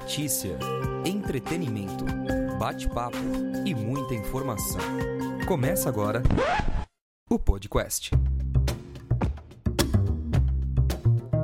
Notícia, entretenimento, bate-papo e muita informação. Começa agora o Podcast.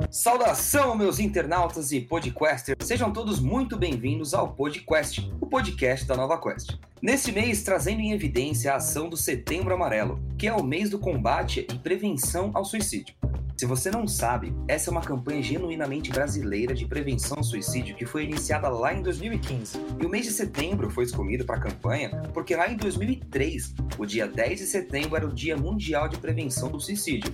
Saudação, meus internautas e podcasters! Sejam todos muito bem-vindos ao Podcast, o podcast da Nova Quest. Neste mês, trazendo em evidência a ação do Setembro Amarelo, que é o mês do combate e prevenção ao suicídio. Se você não sabe, essa é uma campanha genuinamente brasileira de prevenção ao suicídio que foi iniciada lá em 2015. E o mês de setembro foi escolhido para a campanha porque lá em 2003, o dia 10 de setembro era o Dia Mundial de Prevenção do Suicídio.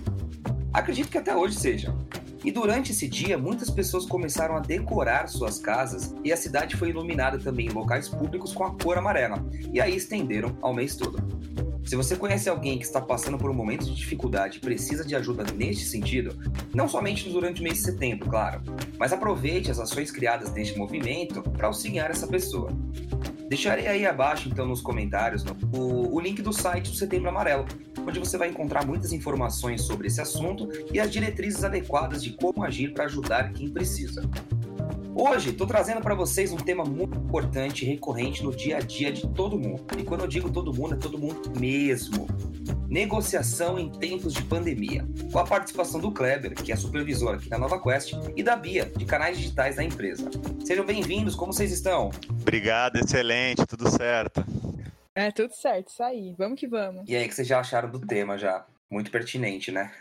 Acredito que até hoje seja. E durante esse dia, muitas pessoas começaram a decorar suas casas e a cidade foi iluminada também em locais públicos com a cor amarela. E aí estenderam ao mês todo. Se você conhece alguém que está passando por um momento de dificuldade e precisa de ajuda neste sentido, não somente durante o mês de setembro, claro, mas aproveite as ações criadas neste movimento para auxiliar essa pessoa. Deixarei aí abaixo, então, nos comentários, o, o link do site do Setembro Amarelo, onde você vai encontrar muitas informações sobre esse assunto e as diretrizes adequadas de como agir para ajudar quem precisa. Hoje estou trazendo para vocês um tema muito importante e recorrente no dia a dia de todo mundo. E quando eu digo todo mundo, é todo mundo mesmo. Negociação em tempos de pandemia, com a participação do Kleber, que é supervisor aqui na Nova Quest, e da Bia, de canais digitais da empresa. Sejam bem-vindos, como vocês estão? Obrigado, excelente, tudo certo. É, tudo certo, isso aí, vamos que vamos. E aí, o que vocês já acharam do tema já? Muito pertinente, né?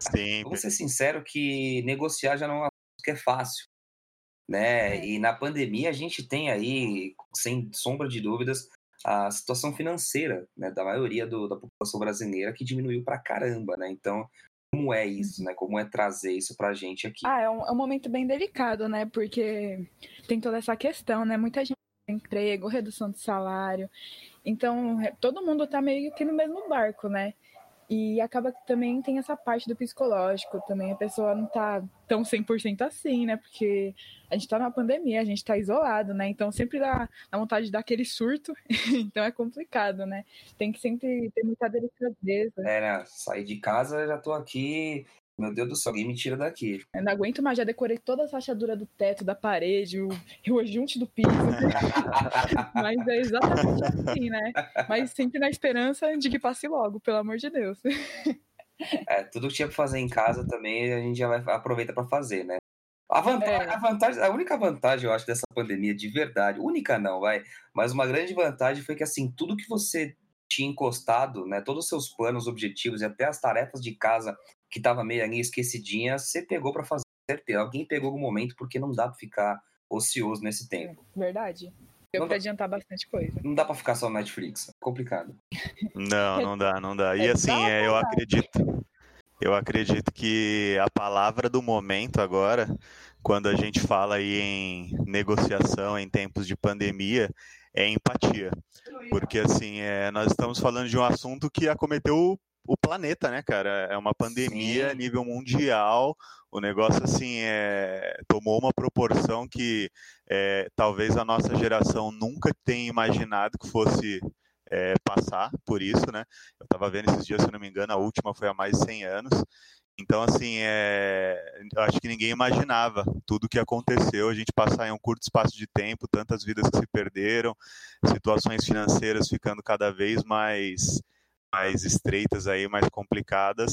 Sim. vamos ser sinceros que negociar já não é uma coisa que é fácil né? É. E na pandemia a gente tem aí, sem sombra de dúvidas, a situação financeira né, da maioria do, da população brasileira que diminuiu pra caramba, né? Então, como é isso, né? Como é trazer isso pra gente aqui? Ah, é um, é um momento bem delicado, né? Porque tem toda essa questão, né? Muita gente tem emprego, redução de salário. Então, todo mundo tá meio que no mesmo barco, né? E acaba que também tem essa parte do psicológico, também a pessoa não tá tão 100% assim, né? Porque a gente tá numa pandemia, a gente tá isolado, né? Então sempre dá, dá vontade de dar aquele surto, então é complicado, né? Tem que sempre ter muita delicadeza. É, né? Sair de casa, já tô aqui meu Deus do céu, alguém me tira daqui. Eu não aguento mais, já decorei toda a rachadura do teto, da parede, o, o ajunte do piso. Mas é exatamente assim, né? Mas sempre na esperança de que passe logo, pelo amor de Deus. É, tudo que tinha pra fazer em casa também a gente já vai aproveita para fazer, né? A vantagem, é. a vantagem, a única vantagem, eu acho, dessa pandemia de verdade, única não, vai, mas uma grande vantagem foi que, assim, tudo que você tinha encostado, né, todos os seus planos, objetivos e até as tarefas de casa que estava meio ali esquecidinha, você pegou para fazer certeza. Alguém pegou algum momento porque não dá para ficar ocioso nesse tempo. Verdade. Deu pra adiantar bastante coisa. Não dá pra ficar só no Netflix. É complicado. Não, não dá, não dá. E é assim, é, eu acredito. Eu acredito que a palavra do momento agora, quando a gente fala aí em negociação em tempos de pandemia, é empatia. Porque assim, é, nós estamos falando de um assunto que acometeu o planeta, né, cara? É uma pandemia a nível mundial. O negócio, assim, é, tomou uma proporção que é, talvez a nossa geração nunca tenha imaginado que fosse é, passar por isso, né? Eu estava vendo esses dias, se não me engano, a última foi há mais de 100 anos. Então, assim, é, acho que ninguém imaginava tudo o que aconteceu, a gente passar em um curto espaço de tempo, tantas vidas que se perderam, situações financeiras ficando cada vez mais mais estreitas aí, mais complicadas.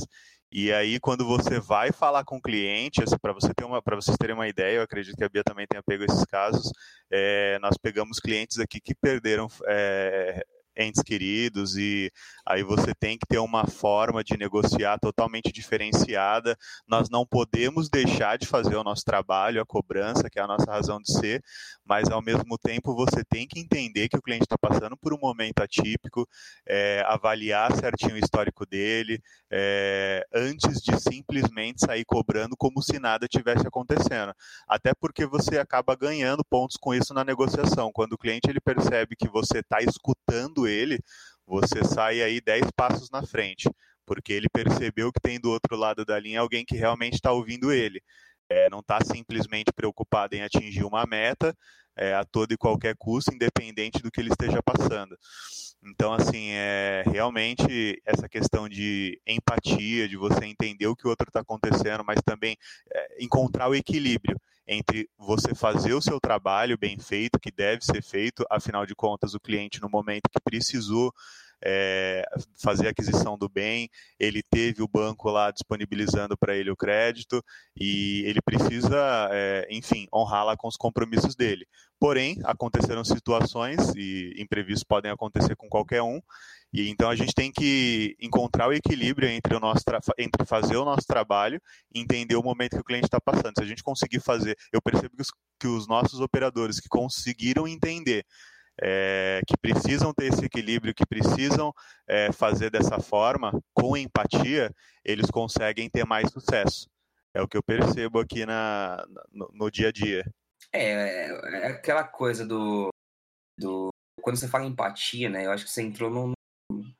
E aí, quando você vai falar com o cliente, assim, para você ter uma, para vocês terem uma ideia, eu acredito que a Bia também tenha pego esses casos. É, nós pegamos clientes aqui que perderam é, entes queridos e aí você tem que ter uma forma de negociar totalmente diferenciada. Nós não podemos deixar de fazer o nosso trabalho, a cobrança, que é a nossa razão de ser, mas ao mesmo tempo você tem que entender que o cliente está passando por um momento atípico, é, avaliar certinho o histórico dele, é, antes de simplesmente sair cobrando como se nada tivesse acontecendo. Até porque você acaba ganhando pontos com isso na negociação. Quando o cliente ele percebe que você está escutando ele, você sai aí 10 passos na frente, porque ele percebeu que tem do outro lado da linha alguém que realmente está ouvindo ele. É, não está simplesmente preocupado em atingir uma meta é, a todo e qualquer custo, independente do que ele esteja passando. Então, assim, é, realmente essa questão de empatia, de você entender o que o outro está acontecendo, mas também é, encontrar o equilíbrio entre você fazer o seu trabalho bem feito, que deve ser feito, afinal de contas, o cliente, no momento que precisou é, fazer a aquisição do bem, ele teve o banco lá disponibilizando para ele o crédito e ele precisa, é, enfim, honrá-la com os compromissos dele. Porém, aconteceram situações e imprevistos podem acontecer com qualquer um, e então a gente tem que encontrar o equilíbrio entre, o nosso entre fazer o nosso trabalho e entender o momento que o cliente está passando. Se a gente conseguir fazer, eu percebo que os, que os nossos operadores que conseguiram entender é, que precisam ter esse equilíbrio, que precisam é, fazer dessa forma, com empatia, eles conseguem ter mais sucesso. É o que eu percebo aqui na, no, no dia a dia. É, é aquela coisa do, do. Quando você fala empatia, né? Eu acho que você entrou num,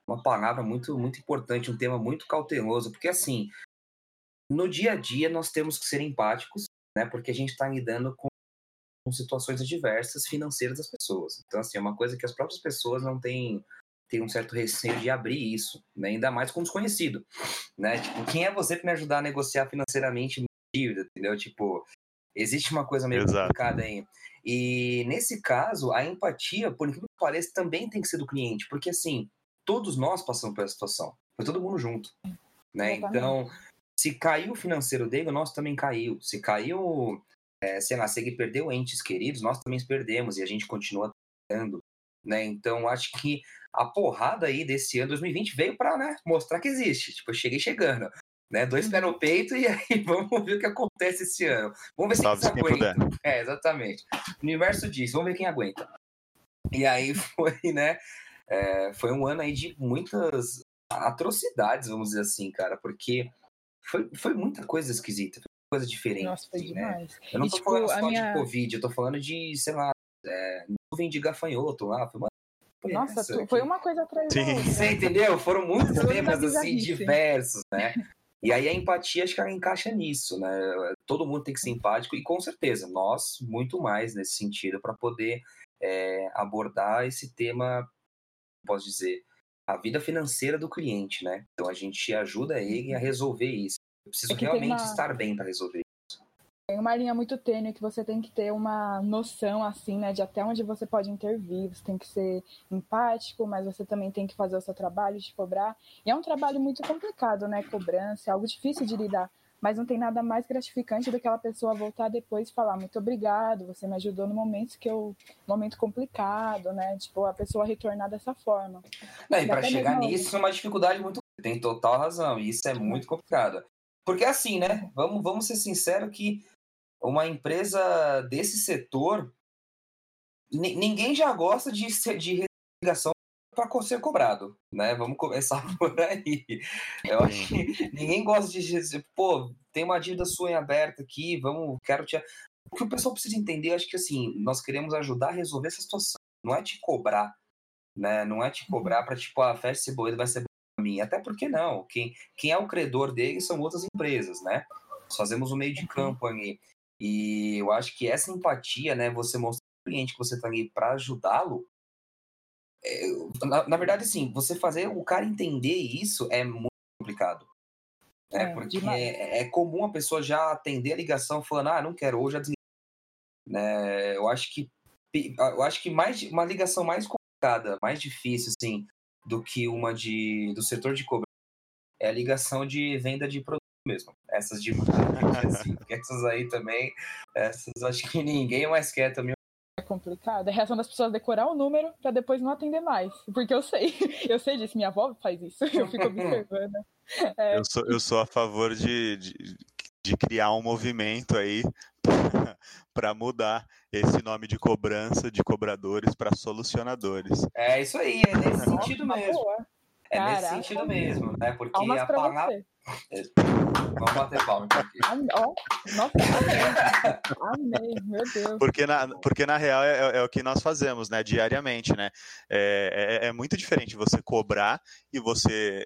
numa palavra muito, muito importante, um tema muito cauteloso, porque assim, no dia a dia nós temos que ser empáticos, né? Porque a gente está lidando com com situações adversas financeiras das pessoas. Então, assim, é uma coisa que as próprias pessoas não têm, têm um certo receio de abrir isso, né? ainda mais com desconhecido, né? Tipo, quem é você para me ajudar a negociar financeiramente dívida, entendeu? Tipo, existe uma coisa meio Exato. complicada aí. E nesse caso, a empatia, por incrível que pareça, também tem que ser do cliente, porque assim, todos nós passamos por essa situação, foi todo mundo junto, né? Então, se caiu o financeiro dele, o nosso também caiu. Se caiu é, sei lá, se ele perdeu entes queridos, nós também perdemos e a gente continua tendo, né? Então, acho que a porrada aí desse ano 2020 veio para né, mostrar que existe. Tipo, eu cheguei chegando, né? Dois pés no uhum. peito e aí vamos ver o que acontece esse ano. Vamos ver se Salve aguenta. É, exatamente. O universo diz, vamos ver quem aguenta. E aí foi, né? É, foi um ano aí de muitas atrocidades, vamos dizer assim, cara, porque foi, foi muita coisa esquisita coisa diferente. Nossa, foi assim, né? demais. Né? Eu não e, tô tipo, falando só minha... de Covid, eu tô falando de, sei lá, é, nuvem de gafanhoto lá. Foi uma nossa, tu, foi uma coisa atrás da outra. Você entendeu? Foram muitos temas assim diversos, né? E aí a empatia acho que ela encaixa nisso, né? Todo mundo tem que ser empático e com certeza nós muito mais nesse sentido para poder é, abordar esse tema, posso dizer, a vida financeira do cliente, né? Então a gente ajuda ele a resolver isso. Eu preciso é realmente uma... estar bem para resolver isso. Tem uma linha muito tênue que você tem que ter uma noção, assim, né, de até onde você pode intervir. Você tem que ser empático, mas você também tem que fazer o seu trabalho de cobrar. E é um trabalho muito complicado, né? Cobrança, é algo difícil de lidar. Mas não tem nada mais gratificante do que aquela pessoa voltar depois e falar muito obrigado, você me ajudou no momento que eu, momento complicado, né? Tipo, a pessoa retornar dessa forma. Não, e para chegar nisso é uma dificuldade muito tem total razão, e isso é muito complicado. Porque assim, né? Vamos, vamos ser sinceros que uma empresa desse setor, ninguém já gosta de, de ligação para ser cobrado, né? Vamos começar por aí. Eu acho que ninguém gosta de dizer, pô, tem uma dívida sua em aberta aqui, vamos, quero te. O que o pessoal precisa entender, acho que assim, nós queremos ajudar a resolver essa situação. Não é te cobrar, né? Não é te cobrar para tipo, a festa boa vai ser mim. Até porque não. Quem, quem é o credor dele são outras empresas, né? Nós fazemos o meio de uhum. campo ali. E eu acho que essa empatia, né? Você mostrar ao cliente que você está ali para ajudá-lo. É, na, na, verdade, sim, você fazer o cara entender isso é muito complicado. Né? É, porque é, é, comum a pessoa já atender a ligação falando, ah, não quero, hoje já desliguei. Né? Eu acho que eu acho que mais uma ligação mais complicada, mais difícil, assim, do que uma de do setor de cobrança é a ligação de venda de produto mesmo. Essas de assim, essas aí também, essas acho que ninguém mais quer também. É complicado. É a reação das pessoas decorar o número para depois não atender mais. Porque eu sei, eu sei disso. Minha avó faz isso. Eu fico observando. É. Eu, sou, eu sou a favor de, de, de criar um movimento aí para mudar esse nome de cobrança de cobradores para solucionadores. É isso aí, é nesse sentido mesmo. É Caraca. nesse sentido mesmo, né? Porque a palavra. Vamos bater palma aqui. Nossa, amei. amei, meu Deus. Porque na, porque na real é, é, é o que nós fazemos, né? Diariamente, né? É, é, é, muito diferente você cobrar e você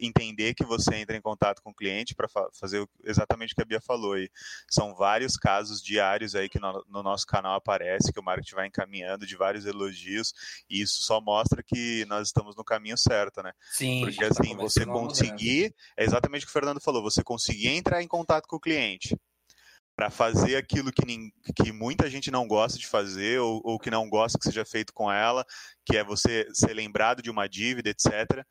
entender que você entra em contato com o cliente para fazer exatamente o que a Bia falou. E são vários casos diários aí que no, no nosso canal aparece, que o marketing vai encaminhando de vários elogios, e isso só mostra que nós estamos no caminho certo, né? Sim. Porque assim, você conseguir, é exatamente o que o Fernando falou, você conseguir entrar em contato com o cliente, para fazer aquilo que, que muita gente não gosta de fazer ou, ou que não gosta que seja feito com ela, que é você ser lembrado de uma dívida, etc.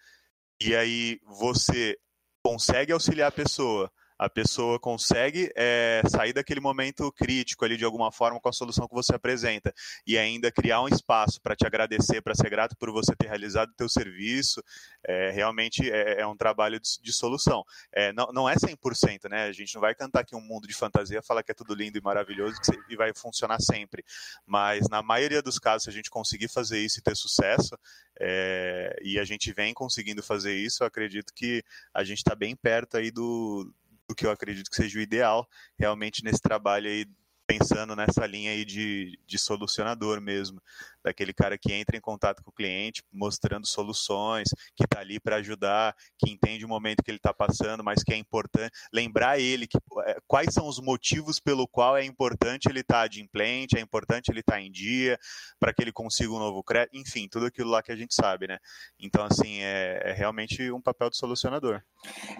E aí você consegue auxiliar a pessoa a pessoa consegue é, sair daquele momento crítico ali de alguma forma com a solução que você apresenta e ainda criar um espaço para te agradecer, para ser grato por você ter realizado o teu serviço, é, realmente é, é, um trabalho de, de solução. É, não, não é 100%, né? A gente não vai cantar aqui um mundo de fantasia, falar que é tudo lindo e maravilhoso e vai funcionar sempre. Mas na maioria dos casos, se a gente conseguir fazer isso e ter sucesso, é, e a gente vem conseguindo fazer isso, eu acredito que a gente está bem perto aí do do que eu acredito que seja o ideal realmente nesse trabalho aí pensando nessa linha aí de, de solucionador mesmo, daquele cara que entra em contato com o cliente, mostrando soluções, que está ali para ajudar, que entende o momento que ele está passando, mas que é importante lembrar ele que, é, quais são os motivos pelo qual é importante ele estar tá adimplente, é importante ele estar tá em dia, para que ele consiga um novo crédito, enfim, tudo aquilo lá que a gente sabe, né? Então, assim, é, é realmente um papel de solucionador.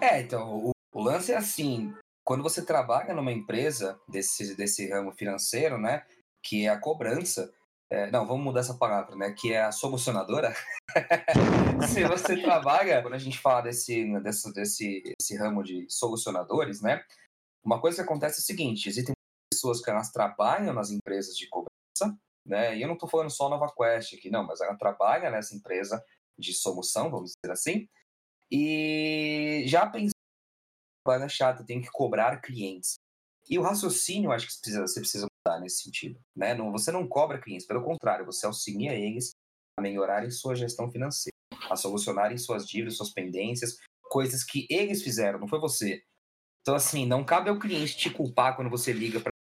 É, então, o lance é assim, quando você trabalha numa empresa desse, desse ramo financeiro, né, que é a cobrança, é, não, vamos mudar essa palavra, né, que é a solucionadora. Se você trabalha, quando a gente fala desse, desse, desse, desse ramo de solucionadores, né, uma coisa que acontece é o seguinte, existem pessoas que elas trabalham nas empresas de cobrança, né, e eu não estou falando só Nova Quest aqui, não, mas ela trabalha nessa empresa de solução, vamos dizer assim, e já pensando propaganda chata, tem que cobrar clientes. E o raciocínio, acho que você precisa, você precisa mudar nesse sentido. Né? Não, você não cobra clientes, pelo contrário, você auxilia eles a melhorarem sua gestão financeira, a solucionarem suas dívidas, suas pendências, coisas que eles fizeram, não foi você. Então, assim, não cabe ao cliente te culpar quando você liga para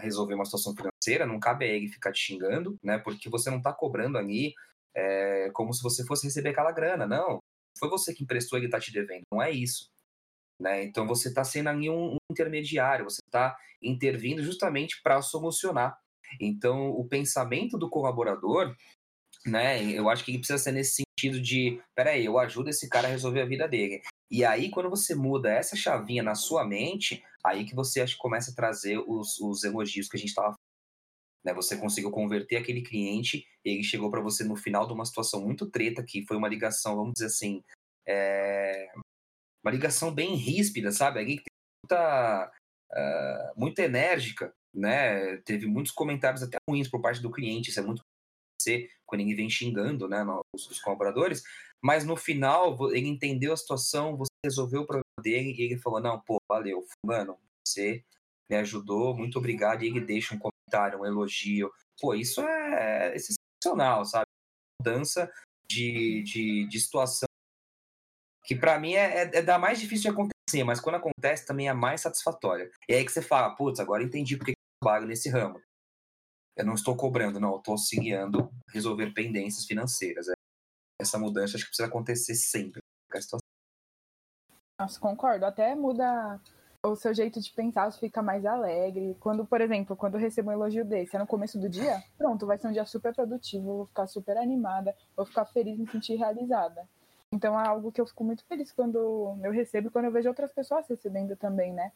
resolver uma situação financeira, não cabe a ele ficar te xingando, né? Porque você não está cobrando ali é, como se você fosse receber aquela grana, não. Foi você que emprestou ele está te devendo, não é isso. Né? Então você está sendo ali um, um intermediário, você está intervindo justamente para solucionar. Então o pensamento do colaborador, né, eu acho que ele precisa ser nesse sentido de, peraí, eu ajudo esse cara a resolver a vida dele. E aí, quando você muda essa chavinha na sua mente, aí que você acho, começa a trazer os, os elogios que a gente estava né, você conseguiu converter aquele cliente, ele chegou para você no final de uma situação muito treta, que foi uma ligação, vamos dizer assim, é, uma ligação bem ríspida, sabe? Alguém que tem muita, uh, muito enérgica, né? Teve muitos comentários até ruins por parte do cliente, isso é muito quando ele vem xingando, né, os, os colaboradores, mas no final ele entendeu a situação, você resolveu o problema dele e ele falou, não, pô, valeu, fulano, você me ajudou, muito obrigado, e ele deixa um comentário, um elogio, pô, isso é, é excepcional, sabe? Mudança de, de, de situação que para mim é, é, é da mais difícil de acontecer, mas quando acontece também é mais satisfatória. E aí que você fala, putz, agora entendi porque eu trabalho nesse ramo. Eu não estou cobrando, não, eu estou auxiliando resolver pendências financeiras. É, essa mudança acho que precisa acontecer sempre. Nossa, concordo. Até muda o seu jeito de pensar, você fica mais alegre. Quando, por exemplo, quando eu recebo um elogio desse, é no começo do dia, pronto, vai ser um dia super produtivo, vou ficar super animada, vou ficar feliz, me sentir realizada. Então é algo que eu fico muito feliz quando eu recebo e quando eu vejo outras pessoas recebendo também, né?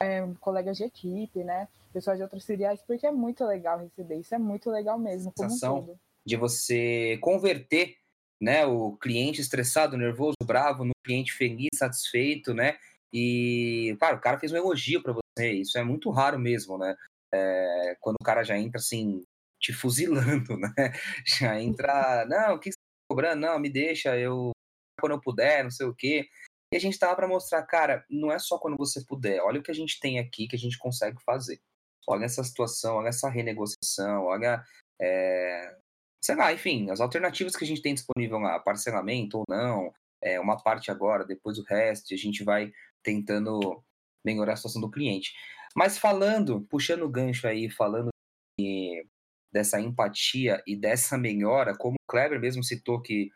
É, colegas de equipe, né? Pessoas de outros filiais, porque é muito legal receber. Isso é muito legal mesmo, como um todo. De você converter né, o cliente estressado, nervoso, bravo, no cliente feliz, satisfeito, né? E, claro, o cara fez um elogio para você, isso é muito raro mesmo, né? É, quando o cara já entra assim, te fuzilando, né? Já entra, não, o que você tá cobrando? Não, me deixa, eu quando eu puder, não sei o quê. E a gente tava para mostrar, cara, não é só quando você puder, olha o que a gente tem aqui que a gente consegue fazer. Olha essa situação, olha essa renegociação, olha, é, sei lá, enfim, as alternativas que a gente tem disponível lá, parcelamento ou não, é, uma parte agora, depois o resto, e a gente vai tentando melhorar a situação do cliente. Mas falando, puxando o gancho aí, falando de, dessa empatia e dessa melhora, como o Kleber mesmo citou que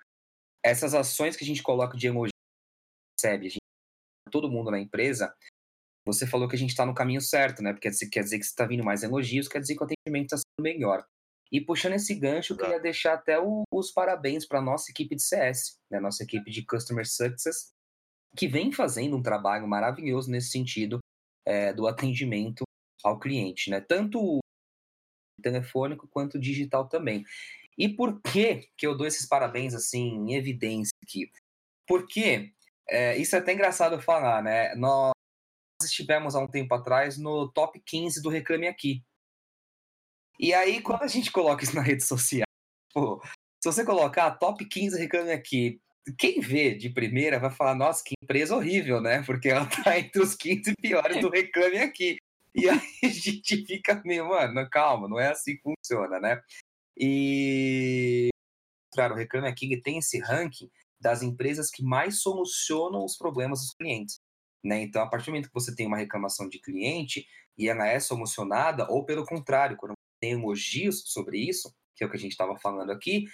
essas ações que a gente coloca de emoji, recebe, a gente, todo mundo na empresa, você falou que a gente está no caminho certo, né? Porque quer dizer que está vindo mais elogios, quer dizer que o atendimento está sendo melhor. E puxando esse gancho, eu queria deixar até o, os parabéns para a nossa equipe de CS, né? Nossa equipe de Customer Success, que vem fazendo um trabalho maravilhoso nesse sentido é, do atendimento ao cliente, né? Tanto telefônico quanto digital também. E por que que eu dou esses parabéns assim em evidência aqui? Porque é, isso é até engraçado falar, né? Nós estivemos há um tempo atrás no top 15 do Reclame Aqui. E aí, quando a gente coloca isso na rede social, se você colocar top 15 Reclame Aqui, quem vê de primeira vai falar, nossa, que empresa horrível, né? Porque ela tá entre os 15 piores do Reclame Aqui. E aí a gente fica meio, mano, calma, não é assim que funciona, né? E, claro, o Reclame Aqui tem esse ranking das empresas que mais solucionam os problemas dos clientes. Né? Então, a partir do momento que você tem uma reclamação de cliente e ela é solucionada, ou pelo contrário, quando tem elogios sobre isso, que é o que a gente estava falando aqui,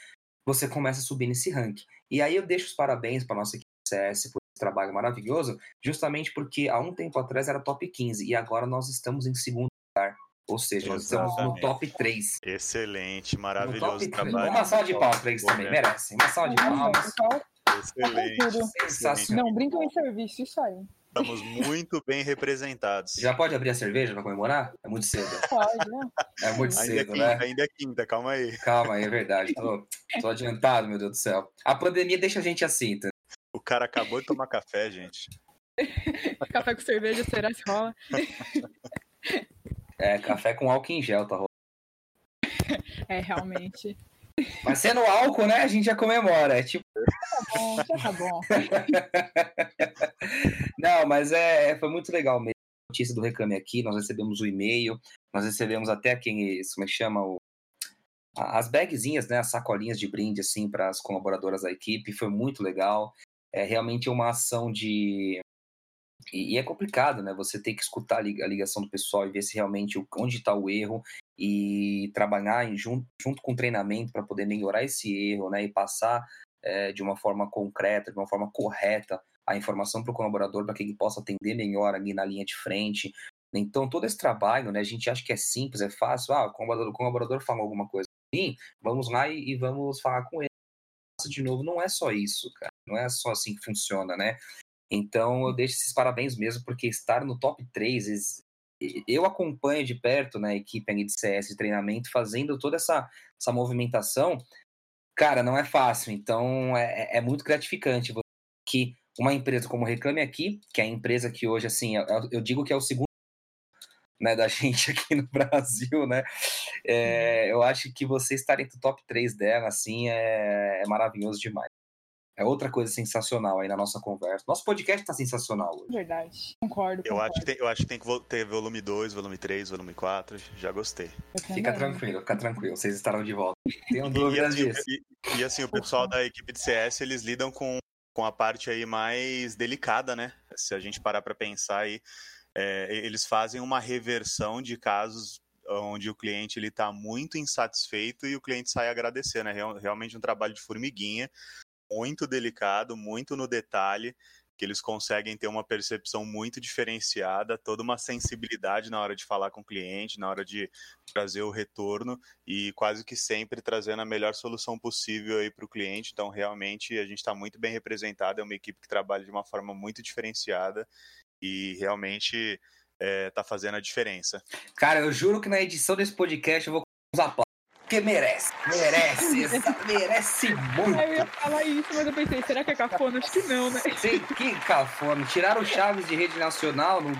você começa a subir nesse ranking. E aí eu deixo os parabéns para nossa equipe CS por esse trabalho maravilhoso, justamente porque há um tempo atrás era top 15 e agora nós estamos em segundo lugar. Ou seja, nós estamos no top 3. Excelente, maravilhoso trabalho. Uma salva de palmas para eles também, merecem. Uma salva de palmas. Excelente. Sensacional. Não brincam em serviço, isso aí. Estamos muito bem representados. Já pode abrir a cerveja para comemorar? É muito cedo. Pode, né? É muito ainda cedo, é quinta, né? Ainda é quinta, calma aí. Calma aí, é verdade. Tô, tô adiantado, meu Deus do céu. A pandemia deixa a gente assim, tá? O cara acabou de tomar café, gente. café com cerveja, será que rola? É, café com álcool em gel, tá rolando. É, realmente. Mas sendo álcool, né, a gente já comemora. É tipo. Tá bom, já tá bom. Não, mas é, foi muito legal mesmo. A notícia do Reclame Aqui, nós recebemos o e-mail, nós recebemos até quem, como é que chama? O, as bagzinhas, né, as sacolinhas de brinde, assim, para as colaboradoras da equipe, foi muito legal. É realmente uma ação de. E, e é complicado, né? Você tem que escutar a ligação do pessoal e ver se realmente onde está o erro e trabalhar junto, junto com o treinamento para poder melhorar esse erro, né? E passar é, de uma forma concreta, de uma forma correta a informação para o colaborador para que ele possa atender melhor ali na linha de frente. Então, todo esse trabalho, né, a gente acha que é simples, é fácil. Ah, o colaborador, o colaborador falou alguma coisa assim, vamos lá e, e vamos falar com ele. De novo, não é só isso, cara. Não é só assim que funciona, né? Então, eu deixo esses parabéns mesmo, porque estar no top 3, eu acompanho de perto né, a equipe de CS de treinamento, fazendo toda essa, essa movimentação. Cara, não é fácil, então é, é muito gratificante que uma empresa como Reclame Aqui, que é a empresa que hoje, assim, eu, eu digo que é o segundo né, da gente aqui no Brasil, né? É, eu acho que você estar entre o top 3 dela, assim, é, é maravilhoso demais. É outra coisa sensacional aí na nossa conversa. Nosso podcast tá sensacional hoje. Verdade. Concordo. Eu, concordo. Acho, que tem, eu acho que tem que ter volume 2, volume 3, volume 4. Já gostei. Fica tranquilo, fica tranquilo. Vocês estarão de volta. Tenho dúvidas e, disso. E, e, assim, o pessoal da equipe de CS, eles lidam com, com a parte aí mais delicada, né? Se a gente parar para pensar aí, é, eles fazem uma reversão de casos onde o cliente ele está muito insatisfeito e o cliente sai agradecendo. É realmente um trabalho de formiguinha muito delicado, muito no detalhe, que eles conseguem ter uma percepção muito diferenciada, toda uma sensibilidade na hora de falar com o cliente, na hora de trazer o retorno e quase que sempre trazendo a melhor solução possível aí para o cliente. Então, realmente, a gente está muito bem representado, é uma equipe que trabalha de uma forma muito diferenciada e realmente está eh, é, fazendo a diferença. Cara, eu juro que na edição desse podcast eu vou usar porque merece, merece, merece muito. Eu ia falar isso, mas eu pensei, será que é cafona? Acho que não, né? Sim, que cafona. Tiraram o Chaves de rede nacional. Não...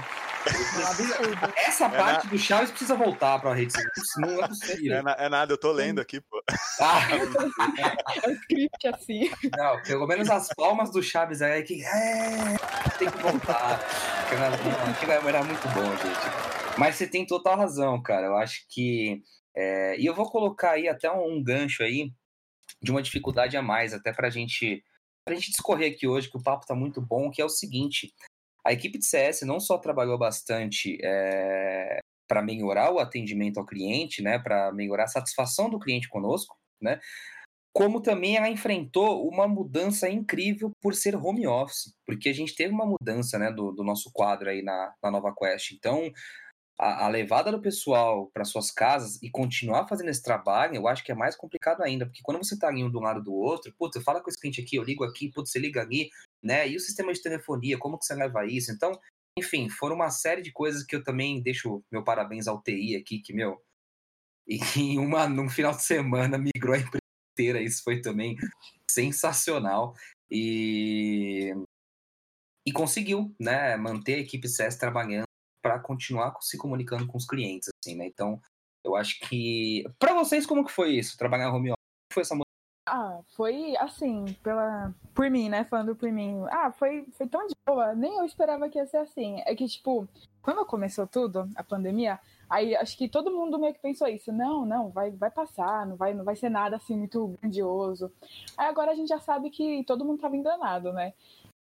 Essa é parte na... do Chaves precisa voltar pra rede nacional. Não é possível. É, é, nada, eu tô lendo aqui, pô. Ah. É um script assim. Não, pelo menos as palmas do Chaves aí que é, tem que voltar. Antigo era muito bom, gente. Mas você tem total razão, cara. Eu acho que é, e eu vou colocar aí até um, gancho aí de uma dificuldade a mais, até para gente, a gente discorrer aqui hoje, que o papo está muito bom, que é o seguinte, a equipe de CS não só trabalhou bastante é, para melhorar o atendimento ao cliente, né, para melhorar a satisfação do cliente conosco, né, como também ela enfrentou uma mudança incrível por ser home office, porque a gente teve uma mudança né, do, do nosso quadro aí na, na Nova Quest. Então, a, a levada do pessoal para suas casas e continuar fazendo esse trabalho, eu acho que é mais complicado ainda, porque quando você está ali um do lado do outro, putz, fala com esse cliente aqui, eu ligo aqui, putz, você liga ali, né? E o sistema de telefonia, como que você leva isso? Então, enfim, foram uma série de coisas que eu também deixo meu parabéns ao TI aqui, que, meu, em uma, num final de semana migrou a empresa inteira, isso foi também sensacional. E, e conseguiu, né, manter a equipe CS trabalhando para continuar se comunicando com os clientes, assim, né? Então, eu acho que para vocês como que foi isso, trabalhar home office? Como foi essa ah, foi assim, pela por mim, né, falando por mim. Ah, foi foi tão de boa, nem eu esperava que ia ser assim. É que tipo, quando começou tudo, a pandemia, aí acho que todo mundo meio que pensou isso. Não, não, vai vai passar, não vai não vai ser nada assim muito grandioso. Aí agora a gente já sabe que todo mundo tava enganado, né?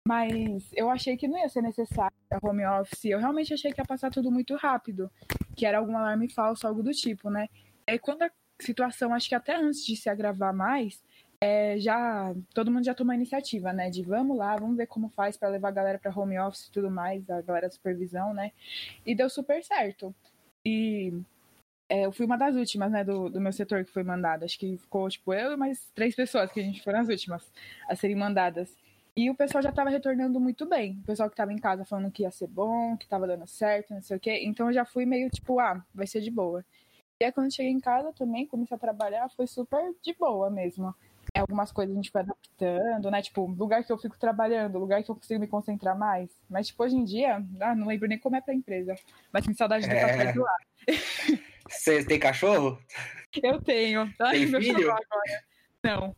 Mas eu achei que não ia ser necessário a home office. Eu realmente achei que ia passar tudo muito rápido, que era algum alarme falso, algo do tipo, né? E quando a situação, acho que até antes de se agravar mais, é, já todo mundo já tomou a iniciativa, né? De vamos lá, vamos ver como faz para levar a galera para home office e tudo mais, a galera da supervisão, né? E deu super certo. E é, eu fui uma das últimas, né, do, do meu setor que foi mandada. Acho que ficou, tipo, eu e mais três pessoas que a gente foram as últimas a serem mandadas. E o pessoal já estava retornando muito bem. O pessoal que estava em casa falando que ia ser bom, que estava dando certo, não sei o quê. Então eu já fui meio tipo, ah, vai ser de boa. E aí quando cheguei em casa também, comecei a trabalhar, foi super de boa mesmo. É, algumas coisas a gente vai adaptando, né? Tipo, lugar que eu fico trabalhando, lugar que eu consigo me concentrar mais. Mas, tipo, hoje em dia, ah, não lembro nem como é pra empresa. Mas tenho saudade do é... café do lá. Você tem cachorro? Eu tenho. Ai, tem filho? Agora. Não.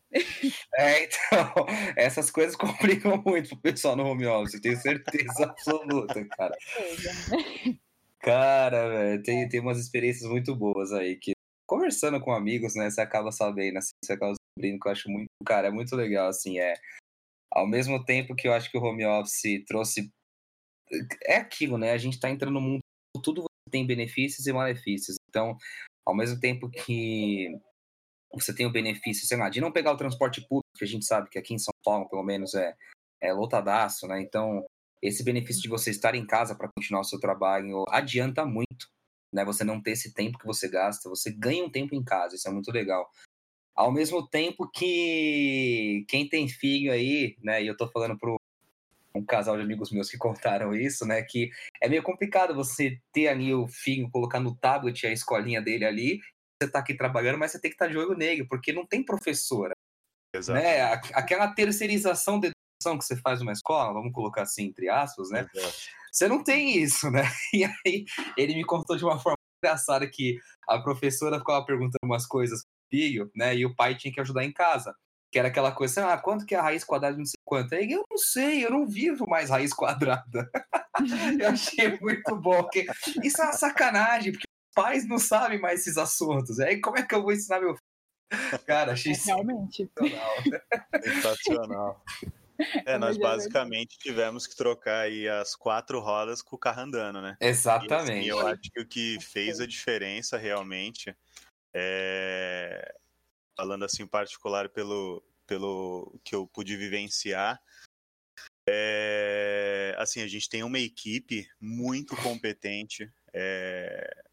É, então, essas coisas complicam muito pro pessoal no home office, tenho certeza absoluta, cara. Cara, velho, tem, tem umas experiências muito boas aí, que conversando com amigos, né, você acaba sabendo, assim, você acaba descobrindo que eu acho muito, cara, é muito legal, assim, é, ao mesmo tempo que eu acho que o home office trouxe, é aquilo, né, a gente tá entrando no mundo, tudo tem benefícios e malefícios, então, ao mesmo tempo que você tem o benefício, sei lá, de não pegar o transporte público, que a gente sabe que aqui em São Paulo, pelo menos, é, é lotadaço, né? Então, esse benefício de você estar em casa para continuar o seu trabalho adianta muito, né? Você não ter esse tempo que você gasta, você ganha um tempo em casa, isso é muito legal. Ao mesmo tempo que quem tem filho aí, né? E eu tô falando pro um casal de amigos meus que contaram isso, né? Que é meio complicado você ter ali o filho, colocar no tablet a escolinha dele ali você está aqui trabalhando, mas você tem que estar tá de olho nele, porque não tem professora. Exato. Né? Aquela terceirização da educação que você faz numa escola, vamos colocar assim, entre aspas, né? Exato. Você não tem isso, né? E aí ele me contou de uma forma engraçada que a professora ficava perguntando umas coisas pro filho, né? E o pai tinha que ajudar em casa. Que era aquela coisa assim, ah, quanto que é a raiz quadrada não sei quanto? Aí eu não sei, eu não vivo mais raiz quadrada. eu achei muito bom, porque isso é uma sacanagem, porque pais não sabem mais esses assuntos. Aí como é que eu vou ensinar meu filho? Cara, achei é, Realmente. sensacional. sensacional. É, nós basicamente tivemos que trocar aí as quatro rodas com o carro andando, né? Exatamente. E, assim, eu acho que o que fez a diferença realmente é... falando assim em particular pelo, pelo que eu pude vivenciar, é... assim, a gente tem uma equipe muito competente, é...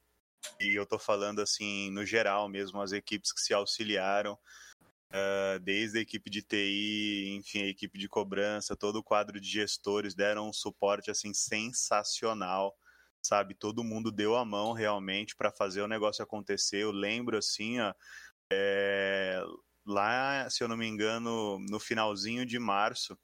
E eu tô falando assim, no geral mesmo, as equipes que se auxiliaram, uh, desde a equipe de TI, enfim, a equipe de cobrança, todo o quadro de gestores deram um suporte assim sensacional, sabe? Todo mundo deu a mão realmente para fazer o negócio acontecer. Eu lembro assim, ó, é, lá, se eu não me engano, no finalzinho de março,